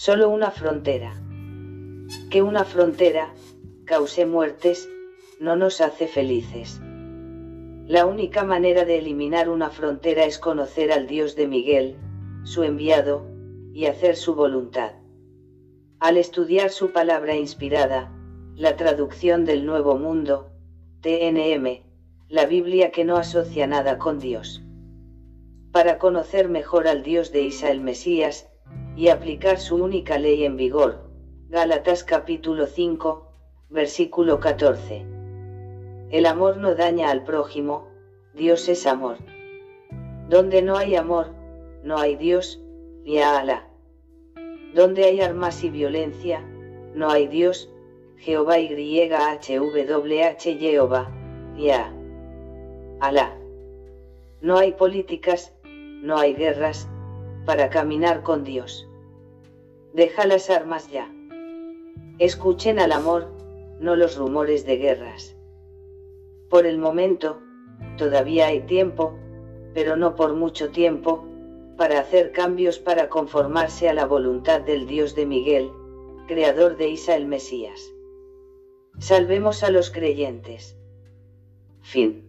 Solo una frontera. Que una frontera, cause muertes, no nos hace felices. La única manera de eliminar una frontera es conocer al Dios de Miguel, su enviado, y hacer su voluntad. Al estudiar su palabra inspirada, la traducción del Nuevo Mundo, TNM, la Biblia que no asocia nada con Dios. Para conocer mejor al Dios de Isa el Mesías, y aplicar su única ley en vigor, Gálatas capítulo 5, versículo 14. El amor no daña al prójimo, Dios es amor. Donde no hay amor, no hay Dios, ni a Alá. Donde hay armas y violencia, no hay Dios, Jehová y HWH Jehová, ya. Alá. No hay políticas, no hay guerras, para caminar con Dios. Deja las armas ya. Escuchen al amor, no los rumores de guerras. Por el momento, todavía hay tiempo, pero no por mucho tiempo, para hacer cambios para conformarse a la voluntad del Dios de Miguel, creador de Isa el Mesías. Salvemos a los creyentes. Fin.